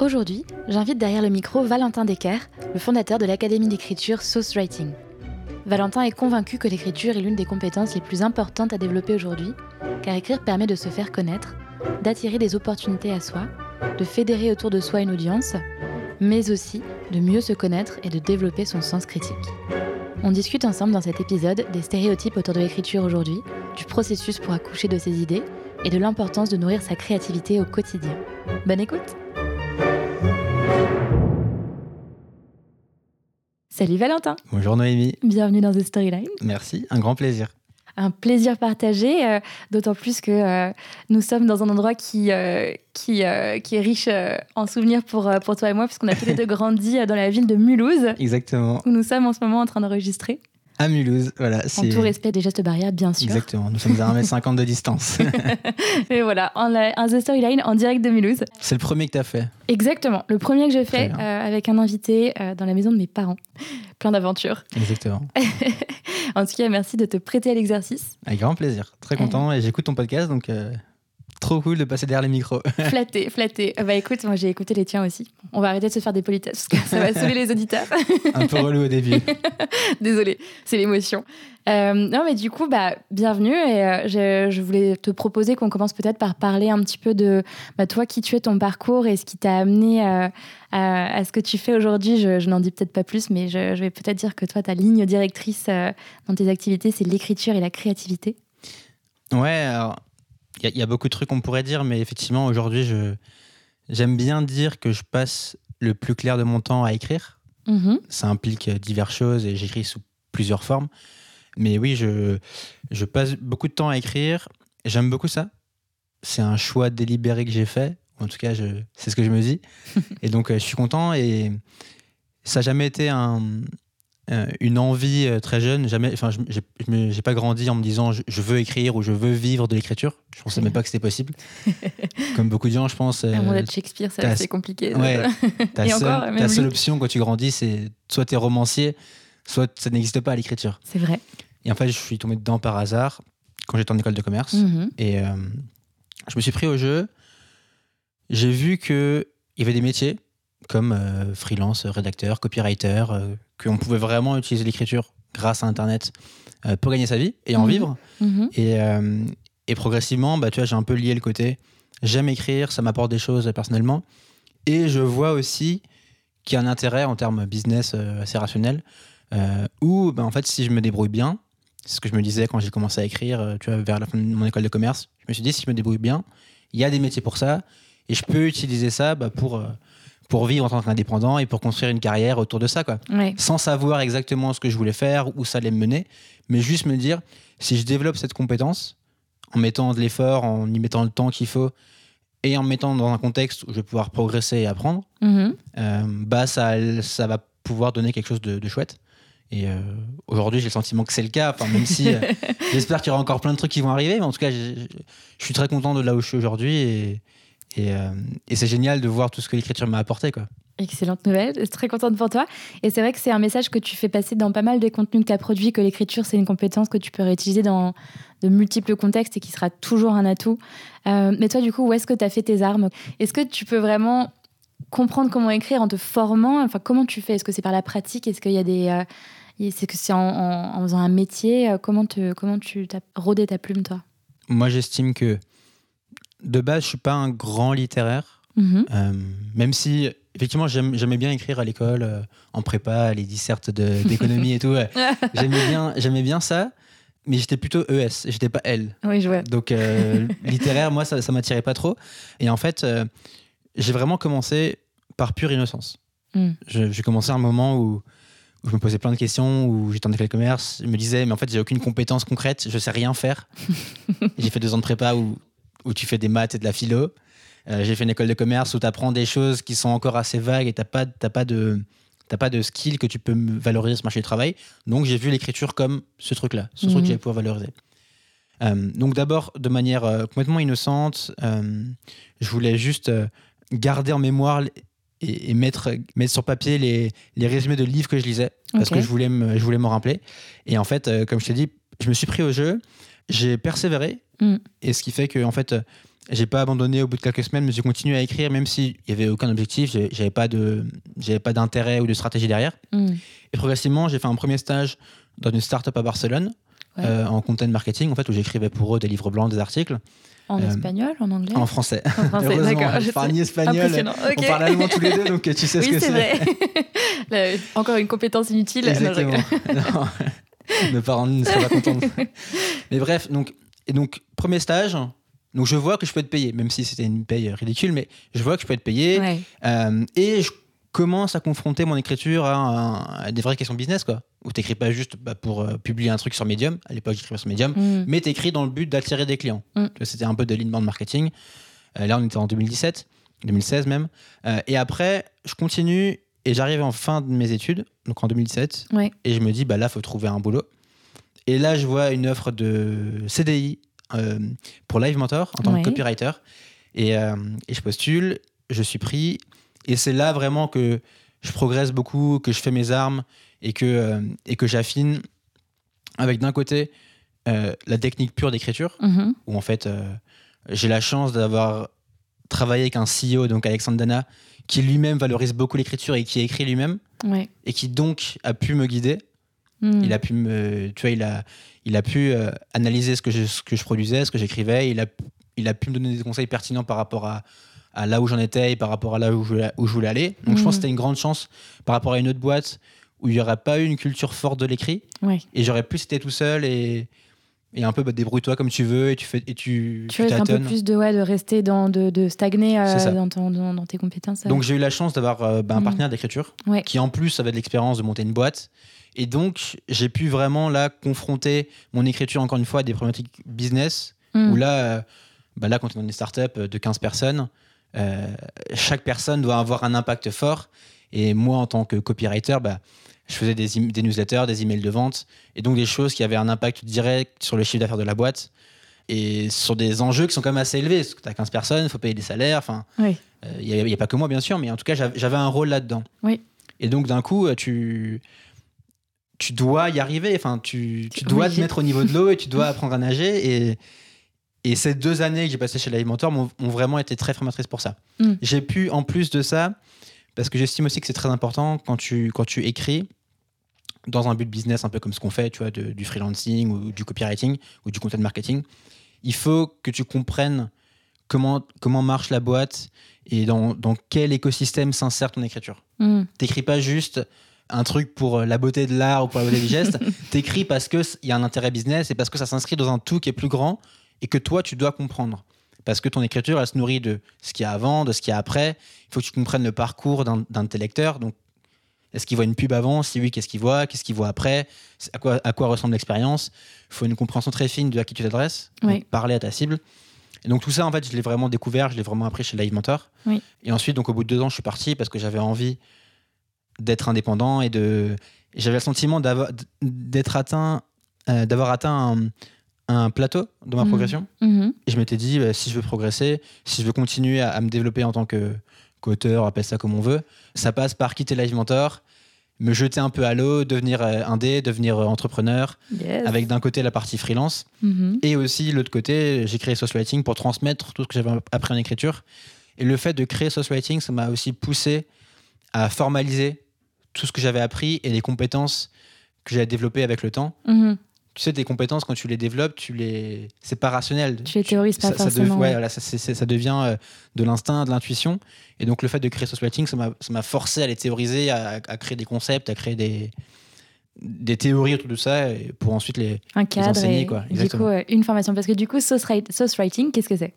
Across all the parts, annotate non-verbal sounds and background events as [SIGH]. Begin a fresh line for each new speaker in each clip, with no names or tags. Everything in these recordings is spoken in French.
Aujourd'hui, j'invite derrière le micro Valentin Decker, le fondateur de l'Académie d'écriture Sauce Writing. Valentin est convaincu que l'écriture est l'une des compétences les plus importantes à développer aujourd'hui, car écrire permet de se faire connaître, d'attirer des opportunités à soi, de fédérer autour de soi une audience, mais aussi de mieux se connaître et de développer son sens critique. On discute ensemble dans cet épisode des stéréotypes autour de l'écriture aujourd'hui, du processus pour accoucher de ses idées et de l'importance de nourrir sa créativité au quotidien. Bonne écoute Salut Valentin
Bonjour Noémie
Bienvenue dans The Storyline.
Merci, un grand plaisir
un plaisir partagé, euh, d'autant plus que euh, nous sommes dans un endroit qui, euh, qui, qui est riche en souvenirs pour, pour toi et moi, puisqu'on a tous les deux [LAUGHS] grandi dans la ville de Mulhouse.
Exactement.
Où nous sommes en ce moment en train d'enregistrer.
À Mulhouse, voilà.
En tout respect des gestes barrières, bien sûr.
Exactement, nous sommes à 1m50 de distance. [LAUGHS]
et voilà, un The Storyline en direct de Mulhouse.
C'est le premier que tu as fait
Exactement, le premier que j'ai fait avec un invité dans la maison de mes parents. Plein d'aventures.
Exactement. [LAUGHS]
en tout cas, merci de te prêter à l'exercice.
Avec grand plaisir. Très content. Et j'écoute ton podcast, donc euh, trop cool de passer derrière les micros. [LAUGHS]
flatté, flatté. Bah écoute, moi j'ai écouté les tiens aussi. On va arrêter de se faire des politesses, parce que ça va saouler les auditeurs. [LAUGHS]
Un peu relou au début. [LAUGHS]
Désolée, c'est l'émotion. Euh, non, mais du coup, bah, bienvenue. Et euh, je, voulais te proposer qu'on commence peut-être par parler un petit peu de bah, toi, qui tu es, ton parcours et ce qui t'a amené à, ce que tu fais aujourd'hui. Je, n'en dis peut-être pas plus, mais je, vais peut-être dire que toi, ta ligne directrice euh, dans tes activités, c'est l'écriture et la créativité.
Ouais, il y, a beaucoup de trucs qu'on pourrait dire, mais effectivement, aujourd'hui, j'aime bien dire que je passe le plus clair de mon temps à écrire. Mm-hmm. Ça implique diverses choses et j'écris sous plusieurs formes. Mais oui, je, je passe beaucoup de temps à écrire. J'aime beaucoup ça. C'est un choix délibéré que j'ai fait. En tout cas, c'est ce que je me dis. [LAUGHS] et donc, euh, je suis content. Et ça n'a jamais été un, euh, une envie euh, très jeune. Jamais, enfin, je n'ai pas grandi en me disant je, veux écrire ou je veux vivre de l'écriture. Je ne pensais même pas que c'était possible. [LAUGHS] Comme beaucoup de gens, je pense.
Un monde de Shakespeare, c'est assez compliqué.
Ouais, [LAUGHS] ta, seule, ta seule option quand tu grandis, c'est soit tu es romancier, soit ça n'existe pas à l'écriture.
C'est vrai.
Et en fait, je suis tombé dedans par hasard quand j'étais en école de commerce. Mhm. Et euh, je me suis pris au jeu. J'ai vu qu'il y avait des métiers comme euh, freelance, rédacteur, copywriter, euh, qu'on pouvait vraiment utiliser l'écriture grâce à Internet pour gagner sa vie et en mhm. vivre. Mhm. Et, et, progressivement, bah, tu vois, j'ai un peu lié le côté j'aime écrire, ça m'apporte des choses personnellement. Et je vois aussi qu'il y a un intérêt en termes business assez rationnel euh, où, ben, en fait, si je me débrouille bien, c'est ce que je me disais quand j'ai commencé à écrire, euh, tu vois, vers la fin de mon école de commerce. Je me suis dit, si je me débrouille bien, il y a des métiers pour ça, et je peux utiliser ça bah, pour, euh, pour vivre en tant qu'indépendant et pour construire une carrière autour de ça, quoi. Sans savoir exactement ce que je voulais faire, où ça allait me mener, mais juste me dire, si je développe cette compétence, en mettant de l'effort, en y mettant le temps qu'il faut, et en me mettant dans un contexte où je vais pouvoir progresser et apprendre, mm-hmm. bah ça, ça va pouvoir donner quelque chose de, de chouette. Et euh, aujourd'hui, j'ai le sentiment que c'est le cas. Enfin, même si euh, [LAUGHS] j'espère qu'il y aura encore plein de trucs qui vont arriver, mais en tout cas, je suis très content de là où je suis aujourd'hui et, euh, et, c'est génial de voir tout ce que l'écriture m'a apporté. Quoi.
Excellente nouvelle, je suis très contente pour toi. Et c'est vrai que c'est un message que tu fais passer dans pas mal des contenus que tu as produits, que l'écriture, c'est une compétence que tu peux réutiliser dans de multiples contextes et qui sera toujours un atout. mais toi, du coup, où est-ce que tu as fait tes armes? Est-ce que tu peux vraiment comprendre comment écrire en te formant? Enfin, comment tu fais? Est-ce que c'est par la pratique? Est-ce qu'il y a des c'est que c'est en, faisant un métier? Euh, comment, te, comment tu as rodé ta plume, toi?
Moi, j'estime que de base, je suis pas un grand littéraire. Mhm. Euh, même si effectivement, j'aimais bien écrire à l'école, euh, en prépa, les dissertes [LAUGHS] d'économie et tout. [LAUGHS] j'aimais bien, j'aimais bien ça, mais j'étais plutôt ES, j'étais pas L.
Oui, je vois.
Donc euh, [LAUGHS] littéraire, moi, ça, ça m'attirait pas trop. Et en fait, j'ai vraiment commencé par pure innocence. Hmm. J'ai commencé à un moment où, je me posais plein de questions, où j'étais en école de commerce, je me disais, mais en fait, j'ai aucune compétence concrète, je sais rien faire. j'ai fait deux ans de prépa où, où tu fais des maths et de la philo. Euh, j'ai fait une école de commerce où tu apprends des choses qui sont encore assez vagues et tu n'as pas, pas de pas de skill que tu peux valoriser sur le marché du travail. Donc j'ai vu l'écriture comme ce truc-là, ce truc que mhm. j'allais pouvoir valoriser. Euh, donc d'abord, de manière euh, complètement innocente, je voulais juste garder en mémoire et, mettre, mettre sur papier les, les, résumés de livres que je lisais, parce que je voulais, me, je voulais m'en rappeler. Et en fait, comme je t'ai dit, je me suis pris au jeu, j'ai persévéré, mm. et ce qui fait que en fait, j'ai pas abandonné au bout de quelques semaines, mais j'ai continué à écrire, même s'il n'y avait aucun objectif, j'avais pas de, j'avais pas d'intérêt ou de stratégie derrière. Hmm. Et progressivement, j'ai fait un premier stage dans une start-up à Barcelone, euh, en content marketing, en fait, où j'écrivais pour eux des livres blancs, des articles.
En euh, espagnol, en anglais
En français.
En français, [LAUGHS] d'accord.
Ni espagnol. On parle allemand tous les deux, donc tu sais ce que c'est
vrai. [LAUGHS] Encore une compétence inutile.
Exactement. [LAUGHS] Non, [LAUGHS] mes parents ne seraient pas contents. [LAUGHS] Mais bref, donc, et donc, premier stage, donc je vois que je peux être payé, même si c'était une paye ridicule, mais je vois que je peux être payé. Euh, et je commence à confronter mon écriture à, des vraies questions business, quoi. Où t'écris pas juste bah, pour euh, publier un truc sur Medium, à l'époque j'écrivais sur Medium, mm. mais t'écris dans le but d'attirer des clients. Mm. C'était un peu de l'inbound marketing. Euh, là on était en 2017, 2016 même. et après, je continue et j'arrive en fin de mes études, donc en 2017, et je me dis, bah là, faut trouver un boulot. Et là, je vois une offre de CDI euh, pour Live Mentor en tant que copywriter. Euh, et, je postule, je suis pris. Et c'est là vraiment que je progresse beaucoup, que je fais mes armes et que, euh, et que j'affine avec d'un côté la technique pure d'écriture, mhm. où en fait j'ai la chance d'avoir travaillé avec un CEO, donc Alexandre Dana, qui lui-même valorise beaucoup l'écriture et qui a écrit lui-même, et qui donc a pu me guider. Hmm. Il a pu me, tu vois, il a, il a pu euh, analyser ce que, je, ce que je produisais, ce que j'écrivais. Il a, il a pu me donner des conseils pertinents par rapport à, à là où j'en étais et par rapport à là où je, où je voulais aller. Donc je pense que hmm. c'était une grande chance par rapport à une autre boîte où il n'y aurait pas eu une culture forte de l'écrit. Et j'aurais plus été tout seul et, et un peu bah, débrouille-toi comme tu veux et tu fais et tu
tu, tu un peu plus de ouais de rester dans de, de stagner euh, dans, dans, tes compétences
donc j'ai eu la chance d'avoir euh, bah, un hmm. partenaire d'écriture qui en plus avait de l'expérience de monter une boîte et donc, j'ai pu vraiment là confronter mon écriture, encore une fois, à des problématiques business, mm. où là, euh, bah là, quand on est dans une startup de 15 personnes, euh, chaque personne doit avoir un impact fort. Et moi, en tant que copywriter, bah, je faisais des, des, newsletters, des emails de vente, et donc des choses qui avaient un impact direct sur le chiffre d'affaires de la boîte et sur des enjeux qui sont quand même assez élevés. Parce que tu as 15 personnes, il faut payer des salaires. Enfin, il n'y a, a, pas que moi, bien sûr, mais en tout cas, j'avais un rôle là-dedans.
Oui.
Et donc, d'un coup, tu, tu dois y arriver. Enfin, tu, tu dois te mettre au niveau de l'eau et tu dois apprendre à nager. Et, et ces deux années que j'ai passées chez l'Alimentor m'ont vraiment été très formatrices pour ça. Mm. J'ai pu, en plus de ça, parce que j'estime aussi que c'est très important quand tu, quand tu écris dans un but business, un peu comme ce qu'on fait, tu vois, du freelancing ou du copywriting ou du content marketing, il faut que tu comprennes comment, comment marche la boîte et dans, dans quel écosystème s'insère ton écriture. Mm. T'écris pas juste un truc pour euh, la beauté de l'art ou pour la beauté du geste. [LAUGHS] T'écris parce qu'il y a un intérêt business et parce que ça s'inscrit dans un tout qui est plus grand et que toi, tu dois comprendre. Parce que ton écriture, elle se nourrit de ce qu'il y a avant, de ce qu'il y a après. Il faut que tu comprennes le parcours d'un de tes lecteurs. Donc, est-ce qu'il voit une pub avant? Si oui, qu'est-ce qu'il voit? Qu'est-ce qu'il voit après? À quoi, à quoi ressemble l'expérience? Il faut une compréhension très fine de à qui tu t'adresses, parler à ta cible. Et donc tout ça, en fait, je l'ai vraiment découvert, je l'ai vraiment appris chez Live Mentor. Et ensuite, donc au bout de deux ans, je suis parti parce que j'avais envie d'être indépendant et de. J'avais le sentiment d'être atteint, euh, d'avoir atteint un, plateau dans ma mhm. progression. Mhm. Et je m'étais dit, bah, si je veux progresser, si je veux continuer à, me développer en tant que qu'auteur, appelle ça comme on veut, ça passe par quitter Live Mentor, me jeter un peu à l'eau, devenir euh, indé, devenir euh, entrepreneur, avec d'un côté la partie freelance, mhm. et aussi l'autre côté, j'ai créé Social Writing pour transmettre tout ce que j'avais appris en écriture. Et le fait de créer Social Writing, ça m'a aussi poussé à formaliser tout ce que j'avais appris et les compétences que j'ai développées avec le temps. Mhm. Tu sais, tes compétences, quand tu les développes, tu les... c'est pas rationnel.
Tu les théorises pas
ça,
forcément.
Ça, ça, ça, devient euh, de l'instinct, de l'intuition. Et donc, le fait de créer Social Writing, ça m'a forcé à les théoriser, à, créer des concepts, à créer des, des théories autour de ça pour ensuite les,
Un cadre
enseigner. quoi.
Du coup, une formation. Parce que du coup, Sauce Writing, qu'est-ce que c'est?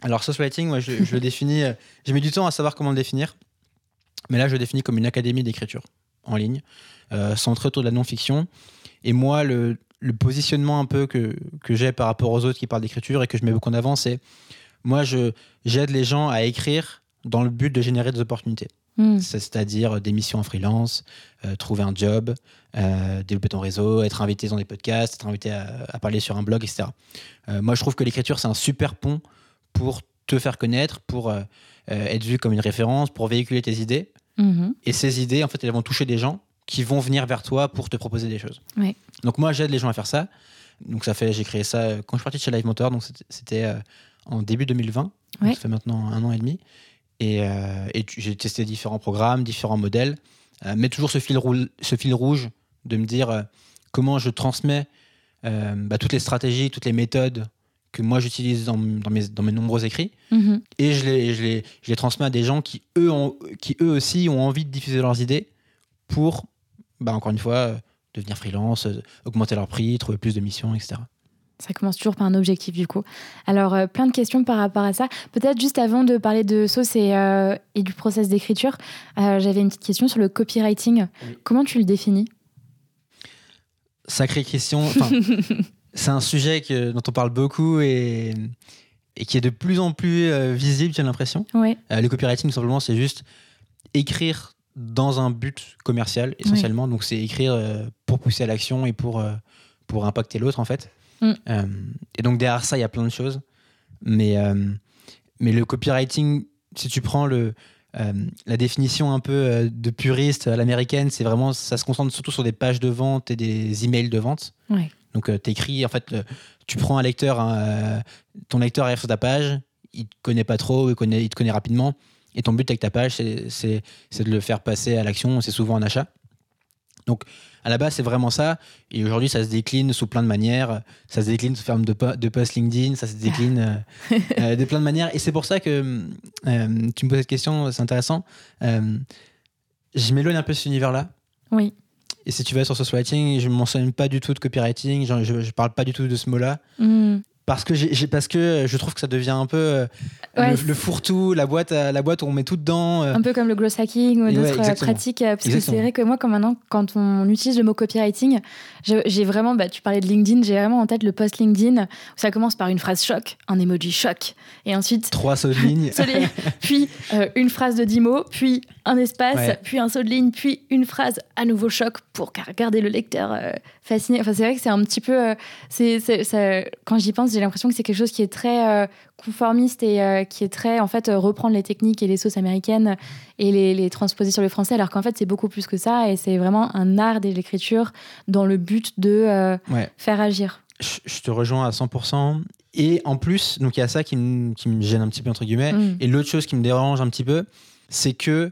Alors, Sauce Writing, moi, je, je le définis... Euh, j'ai mis du temps à savoir comment le définir. Mais là, je le définis comme une académie d'écriture en ligne, euh, centrée autour de la non-fiction. Et moi, le, le positionnement un peu que, que j'ai par rapport aux autres qui parlent d'écriture et que je mets beaucoup en avant, c'est moi, j'aide les gens à écrire dans le but de générer des opportunités. Hmm. C'est-à-dire des missions en freelance, euh, trouver un job, euh, développer ton réseau, être invité dans des podcasts, être invité à, parler sur un blog, etc. Euh, moi, je trouve que l'écriture, c'est un super pont pour te faire connaître, pour être vu comme une référence, pour véhiculer tes idées. Hmm. Et ces idées, en fait, elles vont toucher des gens qui vont venir vers toi pour te proposer des choses. Donc moi, j'aide les gens à faire ça. Donc ça fait, j'ai créé ça euh, quand je suis parti de chez Live Motor, donc c'était euh, en début 2020. Ça fait maintenant un an et demi. Et, euh, et j'ai testé différents programmes, différents modèles, mais toujours ce fil, ce fil rouge de me dire comment je transmets bah, toutes les stratégies, toutes les méthodes que moi j'utilise dans, dans, mes, dans mes nombreux écrits. Mm-hmm. Et je les, je, les, je les transmets à des gens qui eux, ont, qui eux aussi ont envie de diffuser leurs idées pour bah, encore une fois, euh, devenir freelance, euh, augmenter leur prix, trouver plus de missions, etc.
Ça commence toujours par un objectif du coup. Alors, euh, plein de questions par rapport à ça. Peut-être juste avant de parler de sauce et, et du process d'écriture, j'avais une petite question sur le copywriting. Comment tu le définis?
Sacrée question. [LAUGHS] c'est un sujet que, dont on parle beaucoup et, et qui est de plus en plus visible, j'ai l'impression.
Oui.
le copywriting, simplement, c'est juste écrire dans un but commercial essentiellement. Donc c'est écrire euh, pour pousser à l'action et pour, euh, pour impacter l'autre en fait. Mm. Euh, et donc derrière ça, il y a plein de choses. Mais, mais le copywriting, si tu prends le, la définition un peu de puriste à l'américaine, c'est vraiment, ça se concentre surtout sur des pages de vente et des emails de vente. Donc tu écris, en fait, tu prends un lecteur, ton lecteur arrive sur ta page, il te connaît pas trop, il, connaît, il te connaît rapidement et ton but avec ta page, c'est de le faire passer à l'action, c'est souvent un achat. Donc, à la base, c'est vraiment ça. Et aujourd'hui, ça se décline sous plein de manières. Ça se décline sous forme de, de post LinkedIn, ça se décline euh, [LAUGHS] euh, de plein de manières. Et c'est pour ça que euh, tu me poses cette question, c'est intéressant. je m'éloigne un peu de cet univers-là.
Oui.
Et si tu vas sur social writing, je ne mentionne pas du tout de copywriting, je ne parle pas du tout de ce mot-là.
Hmm
parce que j'ai parce que je trouve que ça devient un peu euh, le, fourre-tout, la boîte, la boîte où on met tout dedans.
Euh. Un peu comme le gross hacking ou d'autres pratiques. Euh, parce que c'est vrai que moi, comme maintenant, quand on utilise le mot copywriting, j'ai vraiment, bah, tu parlais de LinkedIn, j'ai vraiment en tête le post LinkedIn où ça commence par une phrase choc, un emoji choc, et ensuite
trois sauts de ligne,
puis une phrase de 10 mots, puis un espace, puis un saut de ligne, puis une phrase à nouveau choc pour garder le lecteur fasciné. Enfin, c'est vrai que c'est un petit peu, c'est quand j'y pense j'ai l'impression que c'est quelque chose qui est très euh, conformiste et euh, qui est très, en fait, euh, reprendre les techniques et les sauces américaines et les, transposer sur le français, alors qu'en fait, c'est beaucoup plus que ça et c'est vraiment un art de l'écriture dans le but de faire agir.
Je, te rejoins à 100%. Et en plus, donc il y a ça qui me, gêne un petit peu, entre guillemets. Mm. Et l'autre chose qui me dérange un petit peu, c'est que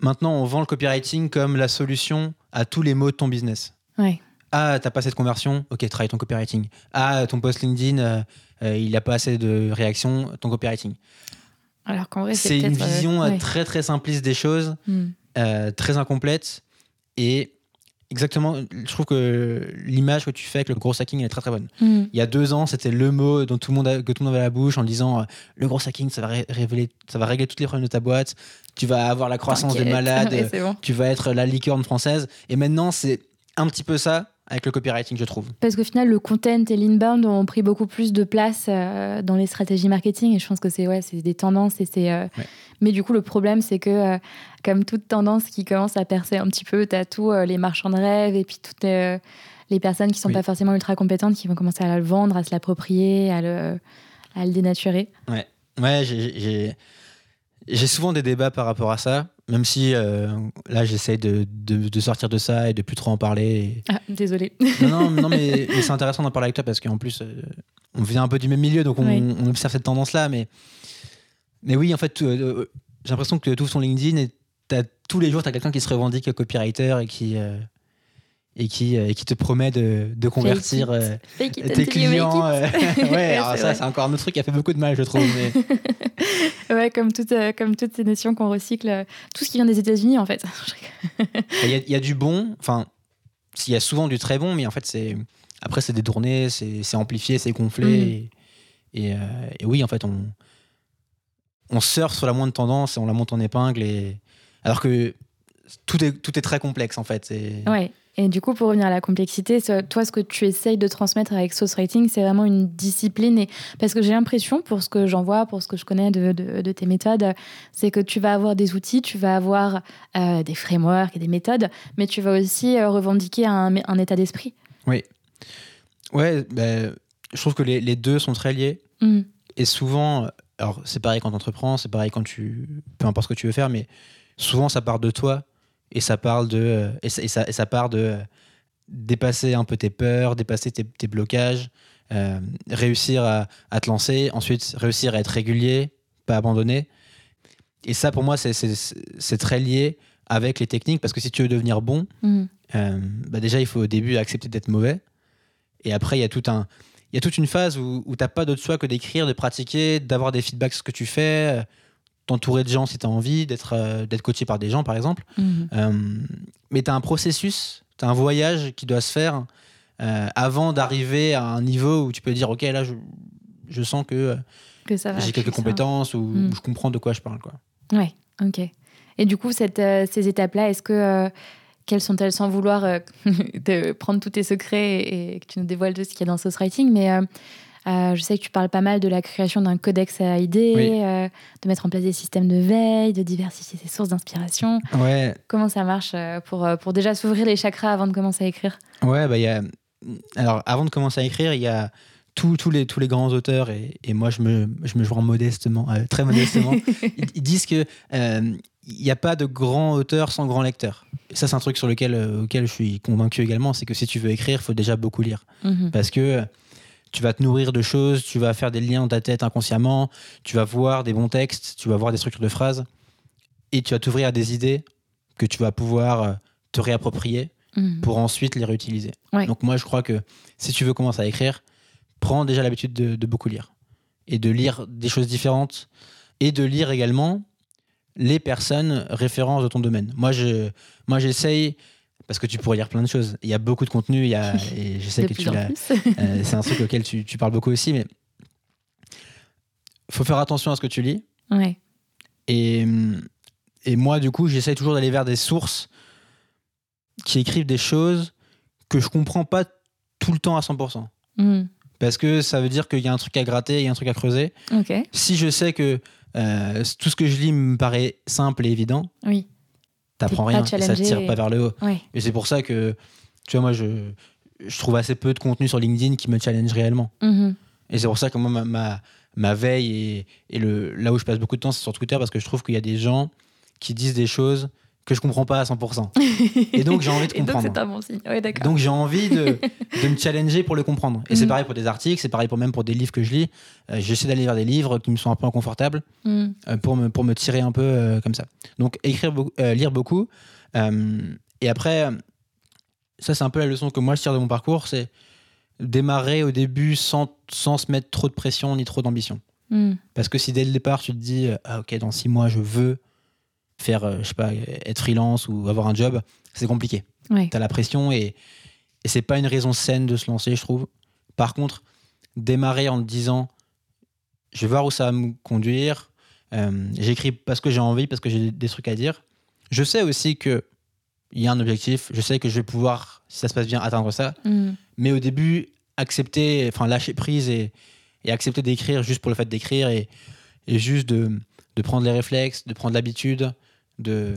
maintenant, on vend le copywriting comme la solution à tous les maux de ton business.
Ouais.
Ah, t'as pas assez de conversion Ok, travaille ton copywriting. Ah, ton post LinkedIn, euh, euh, il a pas assez de réactions, ton copywriting.
Alors qu'en vrai,
c'est une vision euh, très très simpliste des choses, hmm. très incomplète. Et exactement, je trouve que l'image que tu fais avec le gros hacking est très très bonne. Hmm. Il y a deux ans, c'était le mot dont tout le monde que tout le monde avait la bouche en disant le gros hacking, ça va, révéler, ça va régler tous les problèmes de ta boîte. Tu vas avoir la croissance des malades. [LAUGHS] Tu vas être la licorne française. Et maintenant, c'est un petit peu ça avec le copywriting, je trouve.
Parce qu'au final, le content et l'inbound ont pris beaucoup plus de place euh, dans les stratégies marketing et je pense que c'est ouais, des tendances. et. Euh, mais du coup, le problème, c'est que, euh, comme toute tendance qui commence à percer un petit peu, tu as tous les marchands de rêve et puis toutes les personnes qui sont pas forcément ultra compétentes qui vont commencer à le vendre, à se l'approprier, à le, à le dénaturer.
Ouais, ouais j'ai souvent des débats par rapport à ça même si euh, là j'essaie de, de, sortir de ça et de plus trop en parler.
Ah, désolé.
Non, non, mais, c'est intéressant d'en parler avec toi parce qu'en plus, euh, on vient un peu du même milieu, donc on, observe cette tendance-là. Mais, mais oui, en fait, euh, j'ai l'impression que tu ouvres ton LinkedIn et as, tous les jours, tu as quelqu'un qui se revendique copywriter et qui, et qui, et qui te promet de, de convertir tes clients. [LAUGHS] [LAUGHS] ouais, ça, c'est encore un autre truc qui a fait beaucoup de mal, je trouve.
Mais... [LAUGHS] ouais, comme, toute, comme toutes ces notions qu'on recycle, tout ce qui vient des États-Unis, en fait.
Il y, y, a du bon, enfin, il y a souvent du très bon, mais en fait, c'est après, c'est détourné, c'est amplifié, c'est gonflé. Mm. Et, et, oui, en fait, on, on surfe sur la moindre tendance et on la monte en épingle. Et... Alors que tout est, tout est très complexe, en fait. Et...
Ouais. Et du coup, pour revenir à la complexité, toi, ce que tu essayes de transmettre avec Sauce Writing, c'est vraiment une discipline. Et... Parce que j'ai l'impression, pour ce que j'en vois, pour ce que je connais de, de, tes méthodes, c'est que tu vas avoir des outils, tu vas avoir euh, des frameworks et des méthodes, mais tu vas aussi euh, revendiquer un, un état d'esprit.
Oui. Ouais, ben, je trouve que les, les, deux sont très liés. Mm. Et souvent, alors c'est pareil quand tu entreprends, c'est pareil quand tu. peu importe ce que tu veux faire, mais souvent ça part de toi et ça parle de euh, et ça, et ça, part de euh, dépasser un peu tes peurs, dépasser tes, tes blocages, euh, réussir à, à, te lancer, ensuite réussir à être régulier, pas abandonner. Et ça pour moi c'est très lié avec les techniques parce que si tu veux devenir bon, mmh. bah déjà il faut au début accepter d'être mauvais et après il y a tout un il y a toute une phase où, où tu n'as pas d'autre choix que d'écrire, de pratiquer, d'avoir des feedbacks sur ce que tu fais, t'entourer de gens si tu as envie, d'être euh, d'être coaché par des gens, par exemple. Mhm. Euh, mais tu as un processus, tu as un voyage qui doit se faire euh, avant d'arriver à un niveau où tu peux dire, OK, là, je, je sens que,
que
j'ai quelques compétences ou je comprends de quoi je parle. Quoi.
Ouais, OK. Et du coup, cette, ces étapes-là, est-ce que quelles sont-elles sans vouloir [LAUGHS] prendre tous tes secrets et, que tu nous dévoiles tout ce qu'il y a dans Sauce Writing, mais euh, je sais que tu parles pas mal de la création d'un codex à idées, euh, de mettre en place des systèmes de veille, de diversifier ses sources d'inspiration.
Ouais.
Comment ça marche euh, pour, pour déjà s'ouvrir les chakras avant de commencer à écrire?
Ouais, bah, y a... alors avant de commencer à écrire, il y a tous, les, tous les grands auteurs, et, et moi je me, je me joins modestement, très modestement, [LAUGHS] ils, disent que il n'y a pas de grand auteur sans grand lecteur. Et ça, c'est un truc sur lequel, auquel je suis convaincu également, c'est que si tu veux écrire, il faut déjà beaucoup lire. Mhm. Parce que tu vas te nourrir de choses, tu vas faire des liens dans ta tête inconsciemment, tu vas voir des bons textes, tu vas voir des structures de phrases, et tu vas t'ouvrir à des idées que tu vas pouvoir euh, te réapproprier mhm. pour ensuite les réutiliser. Donc moi, je crois que si tu veux commencer à écrire, prends déjà l'habitude de, beaucoup lire, et de lire des choses différentes, et de lire également les personnes références de ton domaine. Moi, je, moi, j'essaye parce que tu pourrais lire plein de choses. Il y a beaucoup de contenu, il y a, [LAUGHS] et je sais que tu l'as. Euh, c'est un truc auquel tu, tu, parles beaucoup aussi, mais il faut faire attention à ce que tu lis.
Ouais.
Et, et moi, du coup, j'essaie toujours d'aller vers des sources qui écrivent des choses que je comprends pas tout le temps à 100%. Hmm. Parce que ça veut dire qu'il y a un truc à gratter, il y a un truc à creuser. Si je sais que euh, tout ce que je lis me paraît simple et évident,
oui
t'apprends rien et ça te tire pas vers le haut. Et c'est pour ça que, tu vois, moi, je, je trouve assez peu de contenu sur LinkedIn qui me challenge réellement. Mm-hmm. Et c'est pour ça que moi, ma, ma, veille et, et, le, là où je passe beaucoup de temps, c'est sur Twitter parce que je trouve qu'il y a des gens qui disent des choses que je comprends pas à 100%. Et donc j'ai envie de [LAUGHS] comprendre.
donc c'est un bon signe.
donc j'ai envie de, de, me [LAUGHS] challenger pour le comprendre. Et c'est mm. pareil pour des articles, c'est pareil pour même pour des livres que je lis. Euh, j'essaie d'aller vers des livres qui me sont un peu inconfortables mm. euh, pour, me, pour me tirer un peu euh, comme ça. Donc écrire, lire beaucoup. et après, ça c'est un peu la leçon que moi je tire de mon parcours, c'est démarrer au début sans, sans se mettre trop de pression ni trop d'ambition. Mm. Parce que si dès le départ tu te dis, ah, ok, dans six mois je veux faire, euh, je sais pas, être freelance ou avoir un job, c'est compliqué. Tu as la pression et, et c'est pas une raison saine de se lancer, je trouve. Par contre, démarrer en te disant, je vais voir où ça va me conduire, euh, j'écris parce que j'ai envie, parce que j'ai des trucs à dire. Je sais aussi que il y a un objectif, je sais que je vais pouvoir, si ça se passe bien, atteindre ça. Mm. Mais au début, accepter, enfin lâcher prise et, et accepter d'écrire juste pour le fait d'écrire et, et, juste de, de prendre les réflexes, de prendre l'habitude, de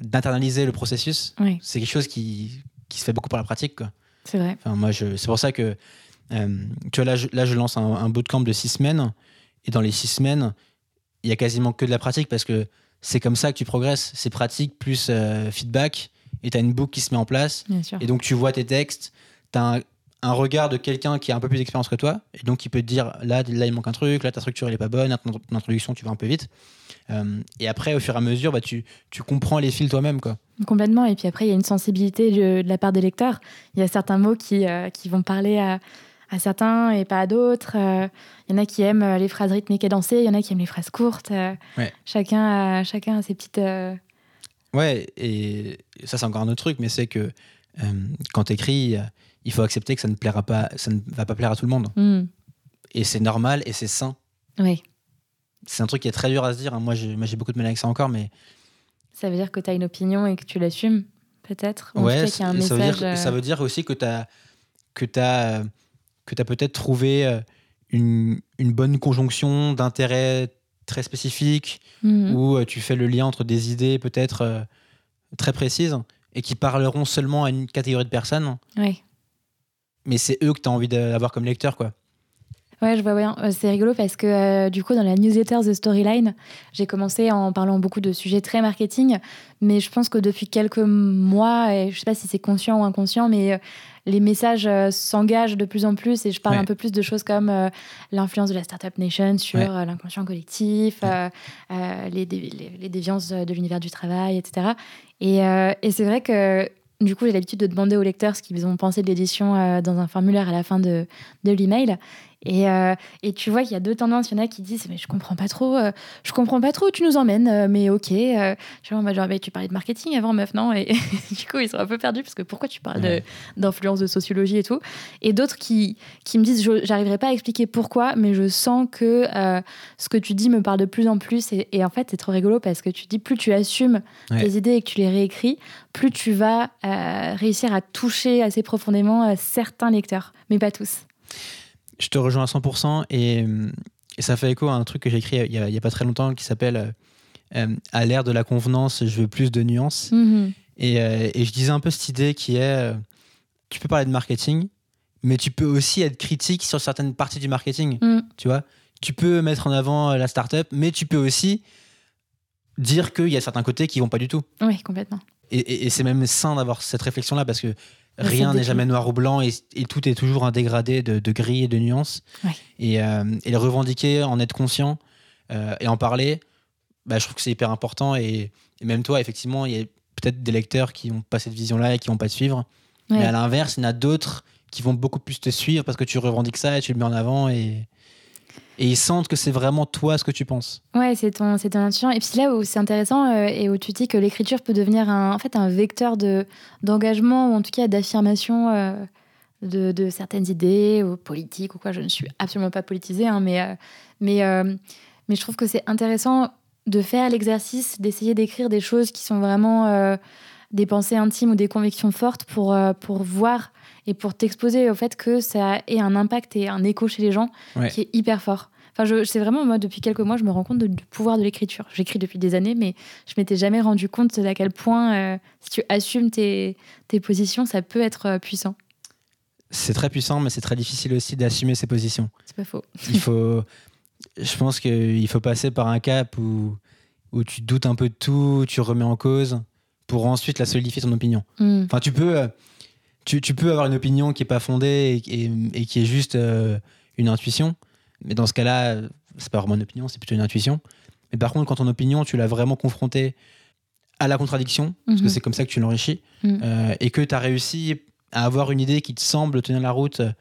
d'internaliser le processus, c'est quelque chose qui, qui, se fait beaucoup par la pratique.
C'est vrai.
Enfin, moi, je, c'est pour ça que, euh, tu vois, là je, là, je lance un, un, bootcamp de six semaines, et dans les six semaines, il y a quasiment que de la pratique, parce que c'est comme ça que tu progresses. C'est pratique plus euh, feedback, et tu as une boucle qui se met en place. Et donc, tu vois tes textes, tu as un regard de quelqu'un qui a un peu plus d'expérience que toi, et donc qui peut te dire là, là il manque un truc, là ta structure elle est pas bonne, ton introduction tu vas un peu vite. Euh, et après, au fur et à mesure, bah, tu, tu comprends les fils toi-même. quoi.
Complètement. Et puis après, il y a une sensibilité de, la part des lecteurs. Il y a certains mots qui, euh, qui vont parler à, à, certains et pas à d'autres. Euh, il y en a qui aiment les phrases rythmiques et dansées, il y en a qui aiment les phrases courtes. chacun, a, chacun a ses petites.
Ouais, et ça, c'est encore un autre truc, mais c'est que quand tu écris il faut accepter que ça ne plaira pas, ça ne va pas plaire à tout le monde. Hmm. Et c'est normal et c'est sain.
Oui.
C'est un truc qui est très dur à se dire. Hein. Moi, j'ai, beaucoup de mal avec ça encore, mais.
Ça veut dire que tu as une opinion et que tu l'assumes, peut-être?
Ouais, ça, veut dire, euh, ça veut dire aussi que tu as, que as, que as peut-être trouvé euh, une, une bonne conjonction d'intérêts très spécifiques, hmm. où euh, tu fais le lien entre des idées peut-être très précises et qui parleront seulement à une catégorie de personnes.
Oui
mais c'est eux que tu as envie d'avoir comme lecteur, quoi.
Ouais, je vois bien. Euh, c'est rigolo parce que euh, du coup, dans la newsletter The Storyline, j'ai commencé en parlant beaucoup de sujets très marketing, mais je pense que depuis quelques mois, et je sais pas si c'est conscient ou inconscient, mais euh, les messages s'engagent de plus en plus et je parle un peu plus de choses comme l'influence de la Startup Nation sur l'inconscient collectif, les, les, déviances de l'univers du travail, etc. Et, et c'est vrai que du coup, j'ai l'habitude de demander aux lecteurs ce qu'ils ont pensé de l'édition euh, dans un formulaire à la fin de, de l'email. Et, euh, et, tu vois qu'il y a deux tendances. Il y en a qui disent mais je comprends pas trop, euh, je comprends pas trop où tu nous emmènes, euh, mais ok. tu vois, genre, tu parlais de marketing avant, meuf, non? Et [LAUGHS] du coup, ils sont un peu perdus parce que pourquoi tu parles d'influence de, sociologie et tout? Et d'autres qui, qui me disent j'arriverai pas à expliquer pourquoi, mais je sens que ce que tu dis me parle de plus en plus. Et, et en fait, c'est trop rigolo parce que tu dis plus tu assumes tes idées et que tu les réécris, plus tu vas réussir à toucher assez profondément certains lecteurs, mais pas tous.
Je te rejoins à 100% et, et ça fait écho à un truc que j'ai écrit il n'y a, pas très longtemps qui s'appelle euh, euh, À l'ère de la convenance, je veux plus de nuances. Mm-hmm. Et, euh, et, je disais un peu cette idée qui est tu peux parler de marketing, mais tu peux aussi être critique sur certaines parties du marketing. Mm. Tu vois Tu peux mettre en avant la startup, mais tu peux aussi dire qu'il y a certains côtés qui vont pas du tout.
Oui, complètement.
Et, et c'est même sain d'avoir cette réflexion-là parce que Rien n'est jamais noir ou blanc et, tout est toujours un dégradé de, gris et de nuances. Et, euh, et, le revendiquer, en être conscient euh, et en parler, bah, je trouve que c'est hyper important. Et, même toi, effectivement, il y a peut-être des lecteurs qui n'ont pas cette vision-là et qui vont pas te suivre. Mais à l'inverse, il y en a d'autres qui vont beaucoup plus te suivre parce que tu revendiques ça et tu le mets en avant. Et, et ils sentent que c'est vraiment toi ce que tu penses.
Ouais, c'est ton, c'est ton intuition. Et puis là où c'est intéressant euh, et où tu dis que l'écriture peut devenir un, en fait un vecteur de, d'engagement ou en tout cas d'affirmation euh, de, certaines idées ou politiques ou quoi. Je ne suis absolument pas politisée, hein, mais, euh, mais, mais je trouve que c'est intéressant de faire l'exercice d'essayer d'écrire des choses qui sont vraiment des pensées intimes ou des convictions fortes pour, pour voir et pour t'exposer au fait que ça ait un impact et un écho chez les gens qui est hyper fort. Enfin, c'est vraiment moi depuis quelques mois, je me rends compte du pouvoir de l'écriture. J'écris depuis des années, mais je m'étais jamais rendu compte d'à quel point, euh, si tu assumes tes, tes, positions, ça peut être euh, puissant.
C'est très puissant, mais c'est très difficile aussi d'assumer ses positions.
C'est pas faux.
Il faut, je pense qu'il faut passer par un cap où, où tu doutes un peu de tout, tu remets en cause, pour ensuite la solidifier ton opinion. Hmm. Enfin, tu peux. Euh, tu, peux avoir une opinion qui n'est pas fondée et, qui est juste euh, une intuition. Mais dans ce cas-là, c'est pas vraiment une opinion, c'est plutôt une intuition. Mais par contre, quand ton opinion, tu l'as vraiment confrontée à la contradiction, parce que mhm. c'est comme ça que tu l'enrichis, mhm. euh, et que tu as réussi à avoir une idée qui te semble tenir la route euh,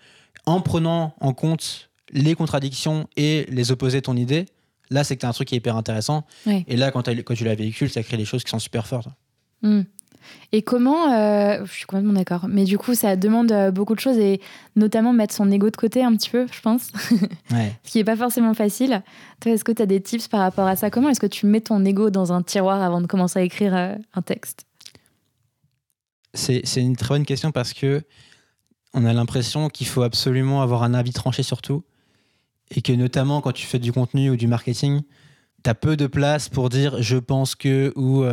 en prenant en compte les contradictions et les opposés de ton idée, là, c'est que tu as un truc qui est hyper intéressant. Et là, quand, quand tu la véhicules, ça crée des choses qui sont super fortes.
Mhm. Et comment, euh, je suis complètement d'accord, mais du coup, ça demande euh, beaucoup de choses et notamment mettre son ego de côté un petit peu, je pense, [LAUGHS] ce qui n'est pas forcément facile. Toi, est-ce que tu as des tips par rapport à ça? Comment est-ce que tu mets ton ego dans un tiroir avant de commencer à écrire euh, un texte?
C'est une très bonne question parce que on a l'impression qu'il faut absolument avoir un avis tranché sur tout et que notamment quand tu fais du contenu ou du marketing, tu as peu de place pour dire je pense que ou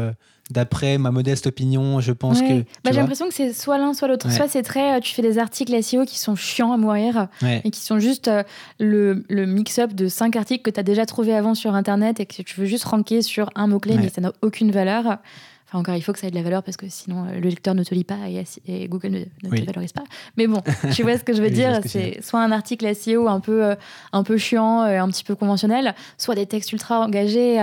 d'après ma modeste opinion, je pense que.
Bah, j'ai l'impression que c'est soit l'un, soit l'autre. Soit c'est très. Euh, tu fais des articles SEO qui sont chiants à mourir et qui sont juste euh, le, le mix-up de cinq articles que tu as déjà trouvé avant sur Internet et que tu veux juste ranker sur un mot-clé, mais ça n'a aucune valeur. Enfin, encore, il faut que ça ait de la valeur parce que sinon, le lecteur ne te lit pas et, Google ne, te valorise pas. Mais bon, [LAUGHS] tu vois ce que je veux dire C'est soit un article SEO un peu, un peu chiant, un petit peu conventionnel, soit des textes ultra engagés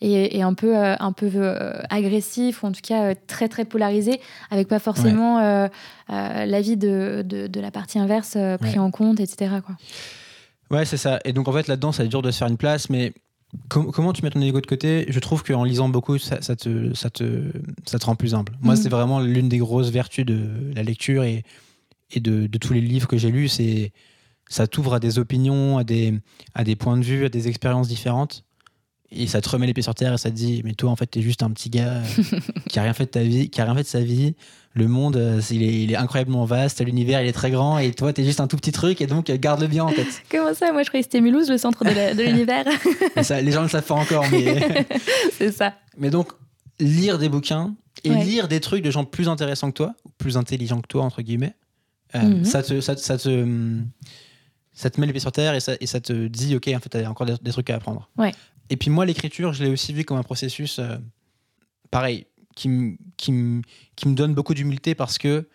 et, un peu, un peu agressifs, ou en tout cas très, très polarisés, avec pas forcément l'avis de, de, de, la partie inverse pris en compte, etc. Quoi.
Ouais, c'est ça. Et donc, en fait, là-dedans, ça dur de se faire une place, mais comment tu mets ton ego de côté? Je trouve qu'en lisant beaucoup, ça, te, ça, te, ça te rend plus humble. Moi, mm. c'est vraiment l'une des grosses vertus de la lecture et, et de, de tous les livres que j'ai lus. C'est ça t'ouvre à des opinions, à des, à des points de vue, à des expériences différentes. Et ça te remet les pieds sur terre et ça te dit, mais toi, en fait, t'es juste un petit gars [LAUGHS] qui a rien fait de ta vie, qui a rien fait de sa vie le monde, euh, il est, incroyablement vaste, l'univers, il est très grand, et toi, tu es juste un tout petit truc, et donc garde-le bien en tête. [LAUGHS]
Comment ça? Moi, je croyais que c'était Mulhouse, le centre de l'univers. [LAUGHS]
les gens ne le savent pas encore, mais.
C'est ça.
Mais donc, lire des bouquins et lire des trucs de gens plus intéressants que toi, plus intelligents que toi, entre guillemets, euh, mhm. ça, te, ça, te, ça, te, met les pieds sur terre et ça, et ça te dit, OK, en fait, tu as encore des, trucs à apprendre.
Ouais.
Et puis, moi, l'écriture, je l'ai aussi vu comme un processus. Euh, pareil, qui, me, qui, me, qui donne beaucoup d'humilité parce que,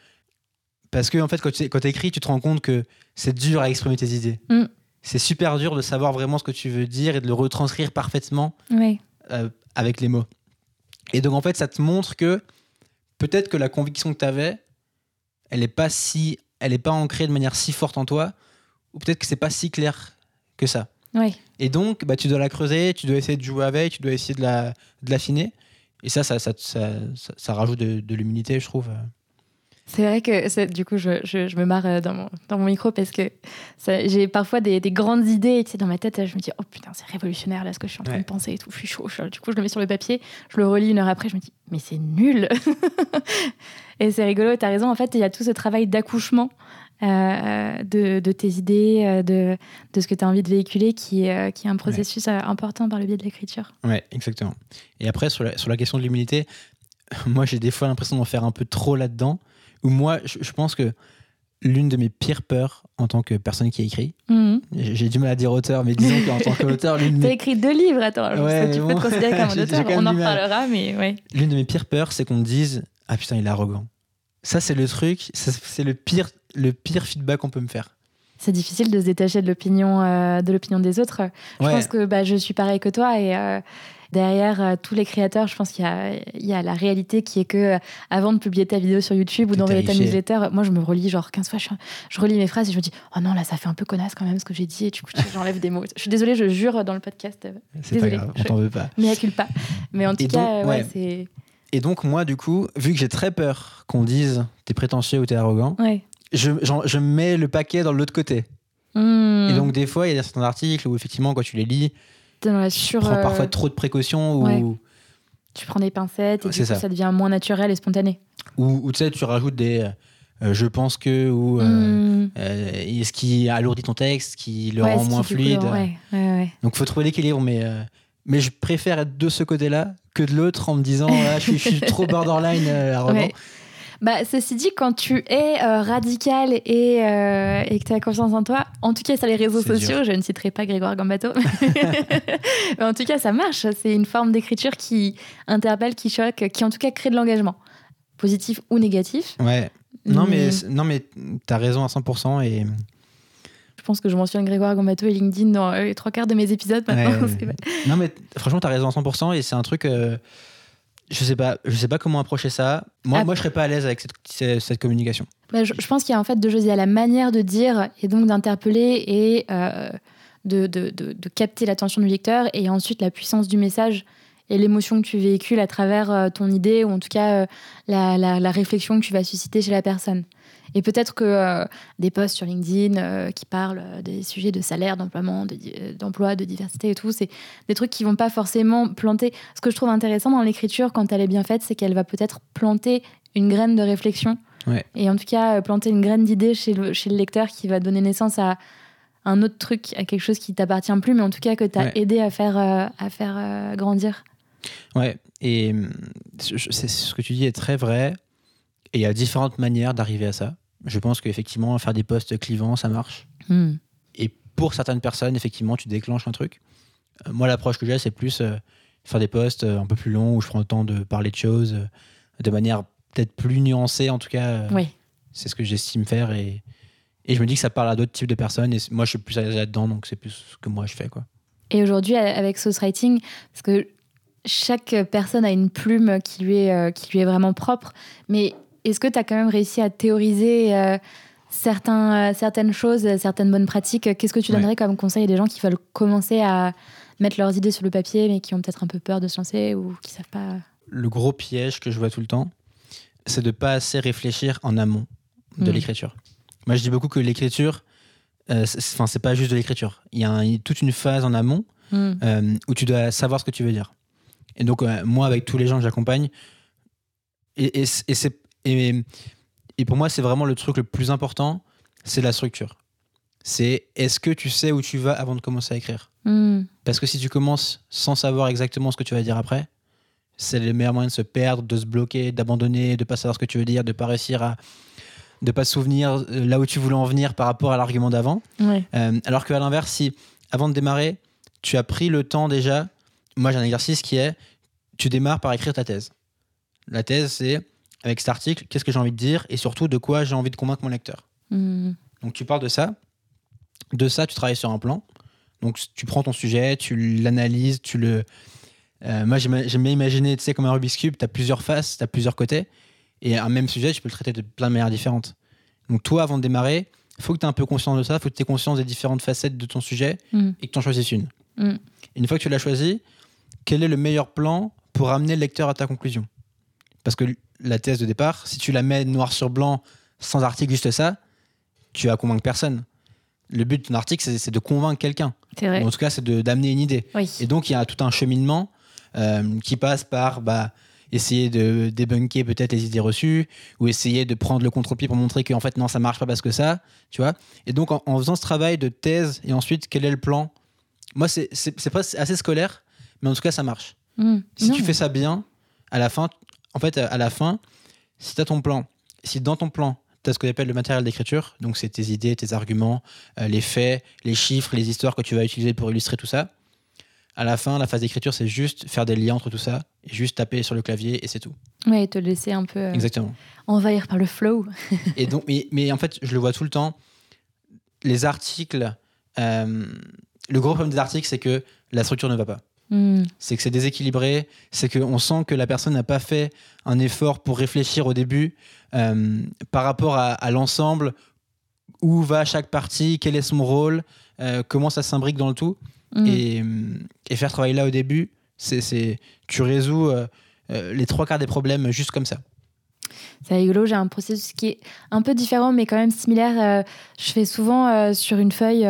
parce que en fait, quand tu écris, tu te rends compte que c'est dur à exprimer tes idées. Mm. C'est super dur de savoir vraiment ce que tu veux dire et de le retranscrire parfaitement euh, avec les mots. Et donc, en fait, ça te montre que peut-être que la conviction que tu avais, elle n'est pas si elle pas ancrée de manière si forte en toi ou peut-être que c'est pas si clair que ça. Et donc, bah, tu dois la creuser, tu dois essayer de jouer avec, tu dois essayer de l'affiner. La, de et ça, ça, ça, ça, rajoute de, l'humilité, je trouve.
C'est vrai que du coup, je, je, me marre euh, dans mon, dans mon, micro parce que j'ai parfois des, des, grandes idées tu sais, dans ma tête. Je me dis, oh putain, c'est révolutionnaire là ce que je suis en train de penser et tout. Je suis chaud. du coup, je le mets sur le papier, je le relis une heure après, je me dis, mais c'est nul. [LAUGHS] et c'est rigolo, tu as raison. En fait, il y a tout ce travail d'accouchement euh, de, de, tes idées, euh, de, de ce que tu as envie de véhiculer, qui, est, qui est un processus important par le biais de l'écriture.
Ouais, exactement. Et après, sur la, sur la question de l'humilité, [LAUGHS] moi, j'ai des fois l'impression d'en faire un peu trop là-dedans. Ou moi, je, pense que l'une de mes pires peurs en tant que personne qui a écrit, mhm. j'ai du mal à dire auteur, mais disons qu'en tant qu'auteur, l'une
de [LAUGHS] mes... écrit deux livres, attends, tu peux te considérer comme [LAUGHS] un auteur, on en reparlera, mais ouais.
L'une de mes pires peurs, c'est qu'on me dise « Ah putain, il est arrogant ». Ça, c'est le truc, c'est le pire le pire feedback qu'on peut me faire.
C'est difficile de se détacher de l'opinion euh, de l'opinion des autres. Je pense que bah, je suis pareil que toi et euh, derrière euh, tous les créateurs, je pense qu'il y, y a, la réalité qui est que avant de publier ta vidéo sur YouTube ou d'envoyer ta newsletter, moi je me relis genre 15 fois, je, relis mes phrases et je me dis oh non là ça fait un peu connasse quand même ce que j'ai dit et du coup j'enlève des mots. Je suis désolée, je jure dans le podcast.
C'est pas grave, on t'en veut pas.
Mais pas. Mais en tout cas, ouais, c'est.
Et donc moi du coup, vu que j'ai très peur qu'on dise t'es prétentieux ou t'es arrogant.
Ouais
je, je mets le paquet dans l'autre côté. Hmm. Et donc, des fois, il y a certains articles où, effectivement, quand tu les lis, tu prends euh, parfois trop de précautions ou.
Tu prends des pincettes et du coup, ça. devient moins naturel et spontané.
Ou, tu sais, tu rajoutes des. Euh, je pense que ou euh, hmm. ce qui alourdit ton texte, qui le rend moins fluide. Donc faut trouver l'équilibre, mais mais je préfère être de ce côté-là que de l'autre en me disant ah, je, suis, trop borderline. [LAUGHS]
Bah, ceci dit, quand tu es euh, radical et, euh, et que tu as confiance en toi, en tout cas sur les réseaux sociaux, je ne citerai pas Grégoire Gambato, [LAUGHS] mais en tout cas ça marche. C'est une forme d'écriture qui interpelle, qui choque, qui en tout cas crée de l'engagement, positif ou négatif.
Ouais. Non, mais, non, mais tu as raison à 100% et.
Je pense que je mentionne Grégoire Gambato et LinkedIn dans euh, les trois quarts de mes épisodes maintenant. [LAUGHS]
non, mais franchement, tu as raison à 100% et c'est un truc. Je sais pas, je sais pas comment approcher ça. Moi, ah. moi, je serais pas à l'aise avec cette, cette, communication.
Bah, je, pense qu'il y a en fait deux choses. Il y a la manière de dire et donc d'interpeller et euh, de, de, de, capter l'attention du lecteur, et ensuite la puissance du message et l'émotion que tu véhicules à travers euh, ton idée ou en tout cas euh, la, la, la, réflexion que tu vas susciter chez la personne. Et peut-être que euh, des posts sur LinkedIn euh, qui parlent euh, des sujets de salaire, d'emploiement, d'emploi, de, diversité et tout, c'est des trucs qui vont pas forcément planter. Ce que je trouve intéressant dans l'écriture, quand elle est bien faite, c'est qu'elle va peut-être planter une graine de réflexion. Et en tout cas, planter une graine d'idée chez le, chez le lecteur qui va donner naissance à un autre truc, à quelque chose qui t'appartient plus, mais en tout cas que tu as aidé à faire, à faire grandir.
Ouais, et hum, ce que tu dis est très vrai. Et il y a différentes manières d'arriver à ça. Je pense qu'effectivement, faire des posts clivants, ça marche. Hmm. Et pour certaines personnes, effectivement, tu déclenches un truc. Euh, moi, l'approche que j'ai, c'est plus, euh, faire des posts un peu plus longs où je prends le temps de parler de choses de manière peut-être plus nuancée, en tout cas.
Oui.
C'est ce que j'estime faire et, et je me dis que ça parle à d'autres types de personnes et moi, je suis plus là-dedans, donc c'est plus ce que moi je fais, quoi.
Et aujourd'hui, avec Sauce Writing, parce que chaque personne a une plume qui lui est, qui lui est vraiment propre, mais est-ce que tu as quand même réussi à théoriser certains, certaines choses, certaines bonnes pratiques? Qu'est-ce que tu donnerais comme conseil à des gens qui veulent commencer à mettre leurs idées sur le papier, mais qui ont peut-être un peu peur de se lancer ou qui savent pas?
Le gros piège que je vois tout le temps, c'est de pas assez réfléchir en amont de hmm. l'écriture. Moi, je dis beaucoup que l'écriture, euh, c'est pas juste de l'écriture. Il y a toute une phase en amont hmm. euh, où tu dois savoir ce que tu veux dire. Et donc, euh, moi, avec tous les gens que j'accompagne, et, et, et, et, pour moi, c'est vraiment le truc le plus important, c'est la structure. C'est est-ce que tu sais où tu vas avant de commencer à écrire? Hmm. Parce que si tu commences sans savoir exactement ce que tu vas dire après, c'est le meilleur moyen de se perdre, de se bloquer, d'abandonner, de pas savoir ce que tu veux dire, de pas réussir à de pas se souvenir euh, là où tu voulais en venir par rapport à l'argument d'avant. Euh, alors qu'à l'inverse, si avant de démarrer, tu as pris le temps déjà, moi j'ai un exercice qui est, tu démarres par écrire ta thèse. La thèse, c'est avec cet article, qu'est-ce que j'ai envie de dire et surtout de quoi j'ai envie de convaincre mon lecteur.
Hmm.
Donc tu parles de ça. De ça, tu travailles sur un plan. Donc tu prends ton sujet, tu l'analyses, tu le, euh, moi, j'aime bien imaginer, tu sais, comme un Rubik's Cube, tu as plusieurs faces, tu as plusieurs côtés. Et un même sujet, tu peux le traiter de plein de manières différentes. Donc, toi, avant de démarrer, il faut que tu aies un peu conscience de ça, il faut que tu aies conscience des différentes facettes de ton sujet mm. et que tu en choisisses une.
Mm.
Une fois que tu l'as choisi, quel est le meilleur plan pour amener le lecteur à ta conclusion? Parce que la thèse de départ, si tu la mets noir sur blanc, sans article, juste ça, tu vas convaincre personne. Le but de ton article, c'est de convaincre quelqu'un. En tout cas, c'est d'amener une idée. Et donc, il y a tout un cheminement euh, qui passe par bah, essayer de débunker peut-être les idées reçues ou essayer de prendre le contre-pied pour montrer qu'en fait non ça marche pas parce que ça tu vois et donc en, faisant ce travail de thèse et ensuite quel est le plan? Moi c'est pas assez scolaire mais en tout cas ça marche
mmh.
si tu fais ça bien à la fin en fait à la fin si tu as ton plan si dans ton plan tu as ce qu'on appelle le matériel d'écriture donc c'est tes idées tes arguments euh, les faits les chiffres les histoires que tu vas utiliser pour illustrer tout ça à la fin, la phase d'écriture, c'est juste faire des liens entre tout ça, et juste taper sur le clavier et c'est tout.
Oui, te laisser un peu euh,
Exactement.
envahir par le flow. [LAUGHS]
et donc, mais, en fait, je le vois tout le temps. Les articles, euh, le gros problème des articles, c'est que la structure ne va pas.
Hmm.
C'est que c'est déséquilibré, c'est qu'on sent que la personne n'a pas fait un effort pour réfléchir au début euh, par rapport à, l'ensemble, où va chaque partie, quel est son rôle, comment ça s'imbrique dans le tout? Mm. Et, et, faire travailler là au début, c'est, tu résous euh, euh, les trois quarts des problèmes juste comme ça.
C'est rigolo, j'ai un processus qui est un peu différent, mais quand même similaire. Euh, je fais souvent sur une feuille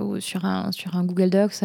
ou sur un, sur un Google Docs.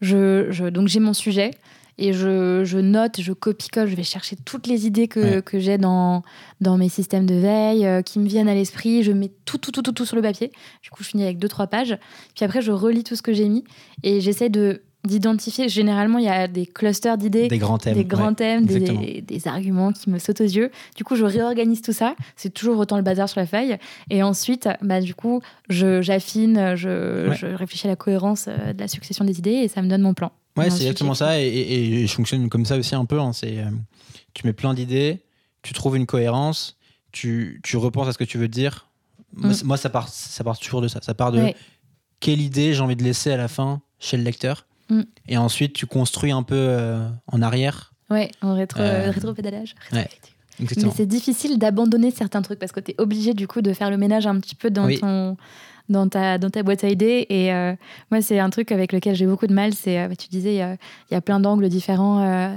je, je, donc j'ai mon sujet et je, je note, je copie-colle, je vais chercher toutes les idées que, que j'ai dans, dans mes systèmes de veille, euh, qui me viennent à l'esprit. Je mets tout, tout, tout, tout, tout sur le papier. Du coup, je finis avec deux, trois pages. Puis après, je relis tout ce que j'ai mis et j'essaie de d'identifier. Généralement, il y a des clusters d'idées,
des grands thèmes,
des, grands thèmes des, des, arguments qui me sautent aux yeux. Du coup, je réorganise tout ça. C'est toujours autant le bazar sur la feuille. Et ensuite, bah, du coup, j'affine, je, je, réfléchis à la cohérence euh, de la succession des idées et ça me donne mon plan.
Ouais, c'est exactement ça. Et, je fonctionne comme ça aussi un peu. Hein. C'est, euh, tu mets plein d'idées, tu trouves une cohérence, tu, tu repenses à ce que tu veux dire. Moi, mm. ça, part, ça part toujours de ça. Ça part de quelle idée j'ai envie de laisser à la fin chez le lecteur.
Mm.
Et ensuite, tu construis un peu euh, en arrière.
Ouais, en rétro, euh, rétro-pédalage.
Ouais.
Mais c'est difficile d'abandonner certains trucs parce que tu es obligé du coup de faire le ménage un petit peu dans ton dans ta, dans ta boîte à idées. Et euh, moi, c'est un truc avec lequel j'ai beaucoup de mal. C'est, euh, tu disais, il y, a plein d'angles différents, euh,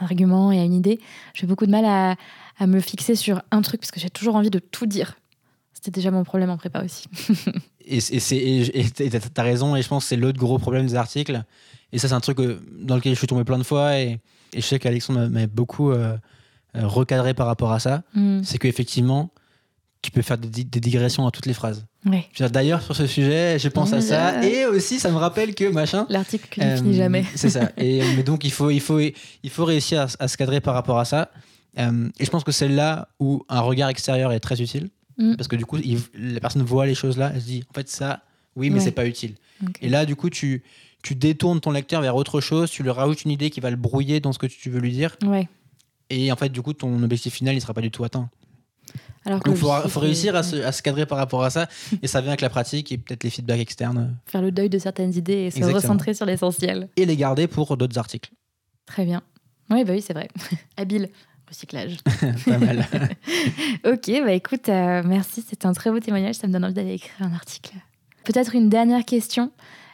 un argument et une idée. J'ai beaucoup de mal à, à, me fixer sur un truc parce que j'ai toujours envie de tout dire. C'était déjà mon problème en prépa aussi. [LAUGHS]
et tu as raison, et je pense que c'est l'autre gros problème des articles. Et ça, c'est un truc dans lequel je suis tombé plein de fois. Et, et je sais qu'Alexandre m'a beaucoup recadré par rapport à ça.
Mm.
C'est qu'effectivement, tu peux faire des, digressions à toutes les phrases. D'ailleurs, sur ce sujet, je pense à ça. Et aussi, ça me rappelle que machin.
L'article que ne finit jamais. [LAUGHS]
C'est ça. Et, mais donc, il faut, il faut, il faut réussir à, se cadrer par rapport à ça. Euh, et je pense que c'est là où un regard extérieur est très utile.
Mm.
Parce que du coup, la personne voit les choses là, elle se dit, en fait, ça, oui, mais c'est pas utile. Et là, du coup, tu, tu détournes ton lecteur vers autre chose, tu lui rajoutes une idée qui va le brouiller dans ce que tu veux lui dire.
Ouais.
Et en fait, du coup, ton objectif final, il sera pas du tout atteint.
Alors
Donc, il faut, réussir à, se, cadrer par rapport à ça. Et ça vient avec la pratique et peut-être les feedbacks externes.
Faire le deuil de certaines idées et se recentrer sur l'essentiel.
Et les garder pour d'autres articles.
Très bien. Oui, bah oui, c'est vrai. [LAUGHS] Habile recyclage. [LAUGHS]
pas mal. [LAUGHS]
ok, bah écoute, euh, merci. C'était un très beau témoignage. Ça me donne envie d'aller écrire un article. Peut-être une dernière question.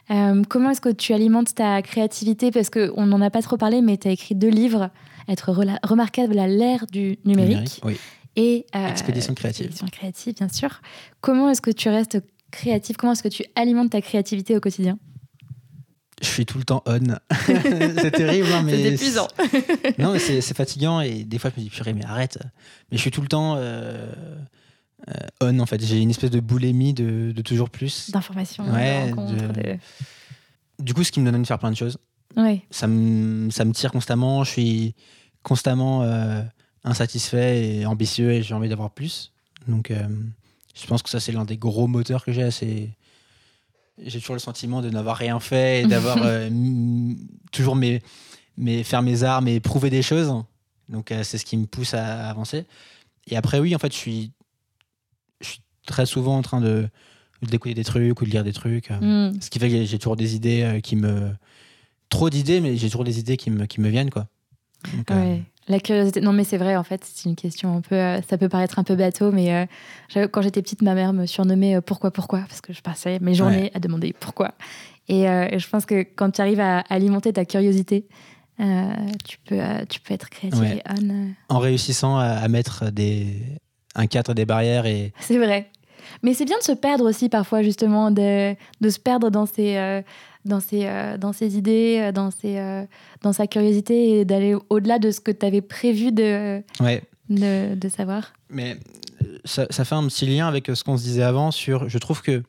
Euh, comment est-ce que tu alimentes ta créativité? Parce qu'on n'en a pas trop parlé, mais tu as écrit deux livres, Être remarquable à l'ère du numérique.
oui.
Et
euh, Expédition créative.
Expédition créative, bien sûr. Comment est-ce que tu restes créatif Comment est-ce que tu alimentes ta créativité au quotidien?
Je suis tout le temps on. [LAUGHS] c'est terrible, hein, mais.
C'est épuisant.
non, mais c'est fatigant et des fois je me dis, purée, mais arrête. Mais je suis tout le temps euh, on en fait. J'ai une espèce de boulimie de, de toujours plus.
D'informations,
ouais, Du coup, ce qui me donne envie de faire plein de choses.
Ouais.
Ça, me, ça me tire constamment. Je suis constamment euh, insatisfait et ambitieux et j'ai envie d'avoir plus. Donc, je pense que ça, c'est l'un des gros moteurs que j'ai. C'est j'ai toujours le sentiment de n'avoir rien fait et d'avoir [LAUGHS] euh, toujours mes, mes, faire mes armes et prouver des choses. Donc euh, c'est ce qui me pousse à, avancer. Et après, oui, en fait, je suis, je suis très souvent en train de d'écouter des trucs ou de lire des trucs. Euh, mm. Ce qui fait que j'ai toujours des idées qui me. Trop d'idées, mais j'ai toujours des idées qui me, qui me viennent, quoi.
ouais. La curiosité. Non, mais c'est vrai, en fait, c'est une question un peu. Euh, ça peut paraître un peu bateau, mais euh, quand j'étais petite, ma mère me surnommait euh, Pourquoi, pourquoi Parce que je passais mes journées à demander pourquoi. Et, je pense que quand tu arrives à, alimenter ta curiosité, tu, peux, tu peux être créatif et on.
En réussissant à, mettre des, un cadre, des barrières. et.
C'est vrai. Mais c'est bien de se perdre aussi parfois, justement, de, de se perdre dans ces dans ses, euh, dans ses idées, euh, dans, ses, euh, dans sa curiosité et d'aller au-delà de ce que tu avais prévu de, de, de, savoir.
Mais ça, ça, fait un petit lien avec ce qu'on se disait avant sur. Je trouve que,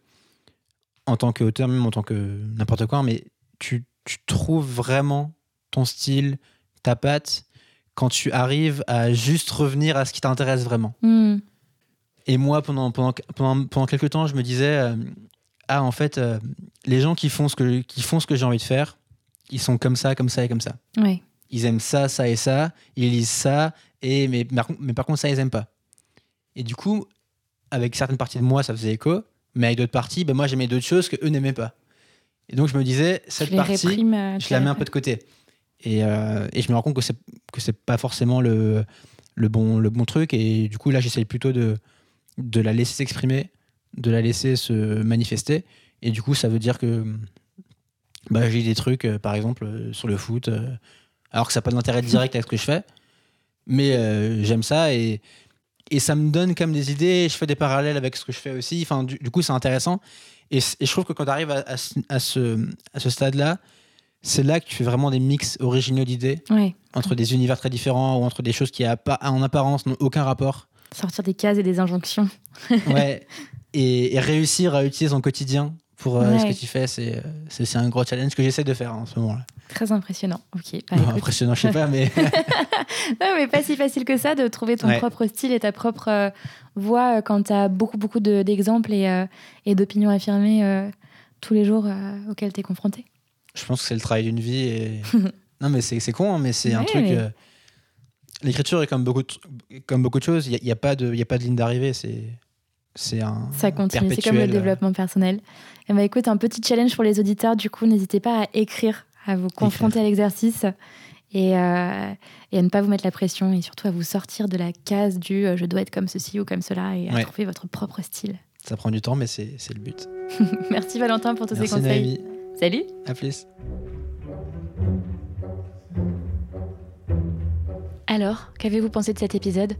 en tant qu'auteur, même en tant que n'importe quoi, mais tu, tu trouves vraiment ton style, ta patte, quand tu arrives à juste revenir à ce qui t'intéresse vraiment.
Hmm.
Et moi, pendant, pendant, pendant, pendant quelques temps, je me disais, ah, en fait, les gens qui font ce que, qui font ce que j'ai envie de faire, ils sont comme ça, comme ça et comme ça. Ils aiment ça, ça et ça, ils lisent ça, et, mais, mais par contre, ça, ils aiment pas. Et du coup, avec certaines parties de moi, ça faisait écho, mais avec d'autres parties, ben moi, j'aimais d'autres choses que eux n'aimaient pas. Et donc, je me disais, cette partie, euh, je la mets un [LAUGHS] peu de côté. Et, euh, et je me rends compte que c'est que c'est pas forcément le, le, bon, le bon truc. Et du coup, là, j'essaye plutôt de, de la laisser s'exprimer, de la laisser se manifester et du coup, ça veut dire que bah, j'ai des trucs, euh, par exemple, euh, sur le foot, alors que ça n'a pas d'intérêt direct avec ce que je fais. Mais j'aime ça et, et ça me donne même des idées. Je fais des parallèles avec ce que je fais aussi. Enfin, du, coup, c'est intéressant. Et, je trouve que quand tu arrives à, ce, à ce stade-là, c'est là que tu fais vraiment des mix originaux d'idées entre des univers très différents ou entre des choses qui, en apparence, n'ont aucun rapport.
Sortir des cases et des injonctions. [LAUGHS]
ouais. Et, et, réussir à utiliser son quotidien pour euh, ce que tu fais. C'est, c'est, un gros challenge que j'essaie de faire en ce moment-là.
Très impressionnant. Ok.
Bah, impressionnant, je sais pas, mais. [LAUGHS] [LAUGHS]
non, mais pas si facile que ça de trouver ton propre style et ta propre euh, voix euh, quand tu as beaucoup, beaucoup d'exemples et, et d'opinions affirmées tous les jours auxquels tu es confronté.
Je pense que c'est le travail d'une vie. Et... [LAUGHS] non, mais c'est, con, hein, mais c'est un truc. L'écriture est comme beaucoup de, comme beaucoup de choses. Il n'y a, a, pas de, y a pas de ligne d'arrivée. C'est c'est un
ça continue c'est comme le développement personnel et eh ben, écoute un petit challenge pour les auditeurs du coup n'hésitez pas à écrire à vous confronter à l'exercice et, euh, et, à ne pas vous mettre la pression et surtout à vous sortir de la case du euh, je dois être comme ceci ou comme cela et à trouver votre propre style
ça prend du temps mais c'est le but [LAUGHS]
merci Valentin pour tous
ces
conseils salut
à plus
alors qu'avez-vous pensé de cet épisode?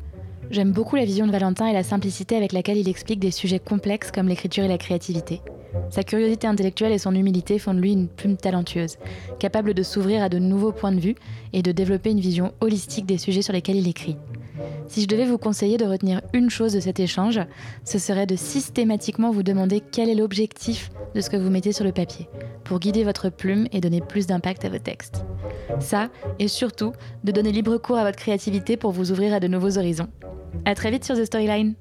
J'aime beaucoup la vision de Valentin et la simplicité avec laquelle il explique des sujets complexes comme l'écriture et la créativité. Sa curiosité intellectuelle et son humilité font de lui une plume talentueuse, capable de s'ouvrir à de nouveaux points de vue et de développer une vision holistique des sujets sur lesquels il écrit. Si je devais vous conseiller de retenir une chose de cet échange, ce serait de systématiquement vous demander quel est l'objectif de ce que vous mettez sur le papier, pour guider votre plume et donner plus d'impact à vos textes. Ça, et surtout, de donner libre cours à votre créativité pour vous ouvrir à de nouveaux horizons. À très vite sur The Storyline.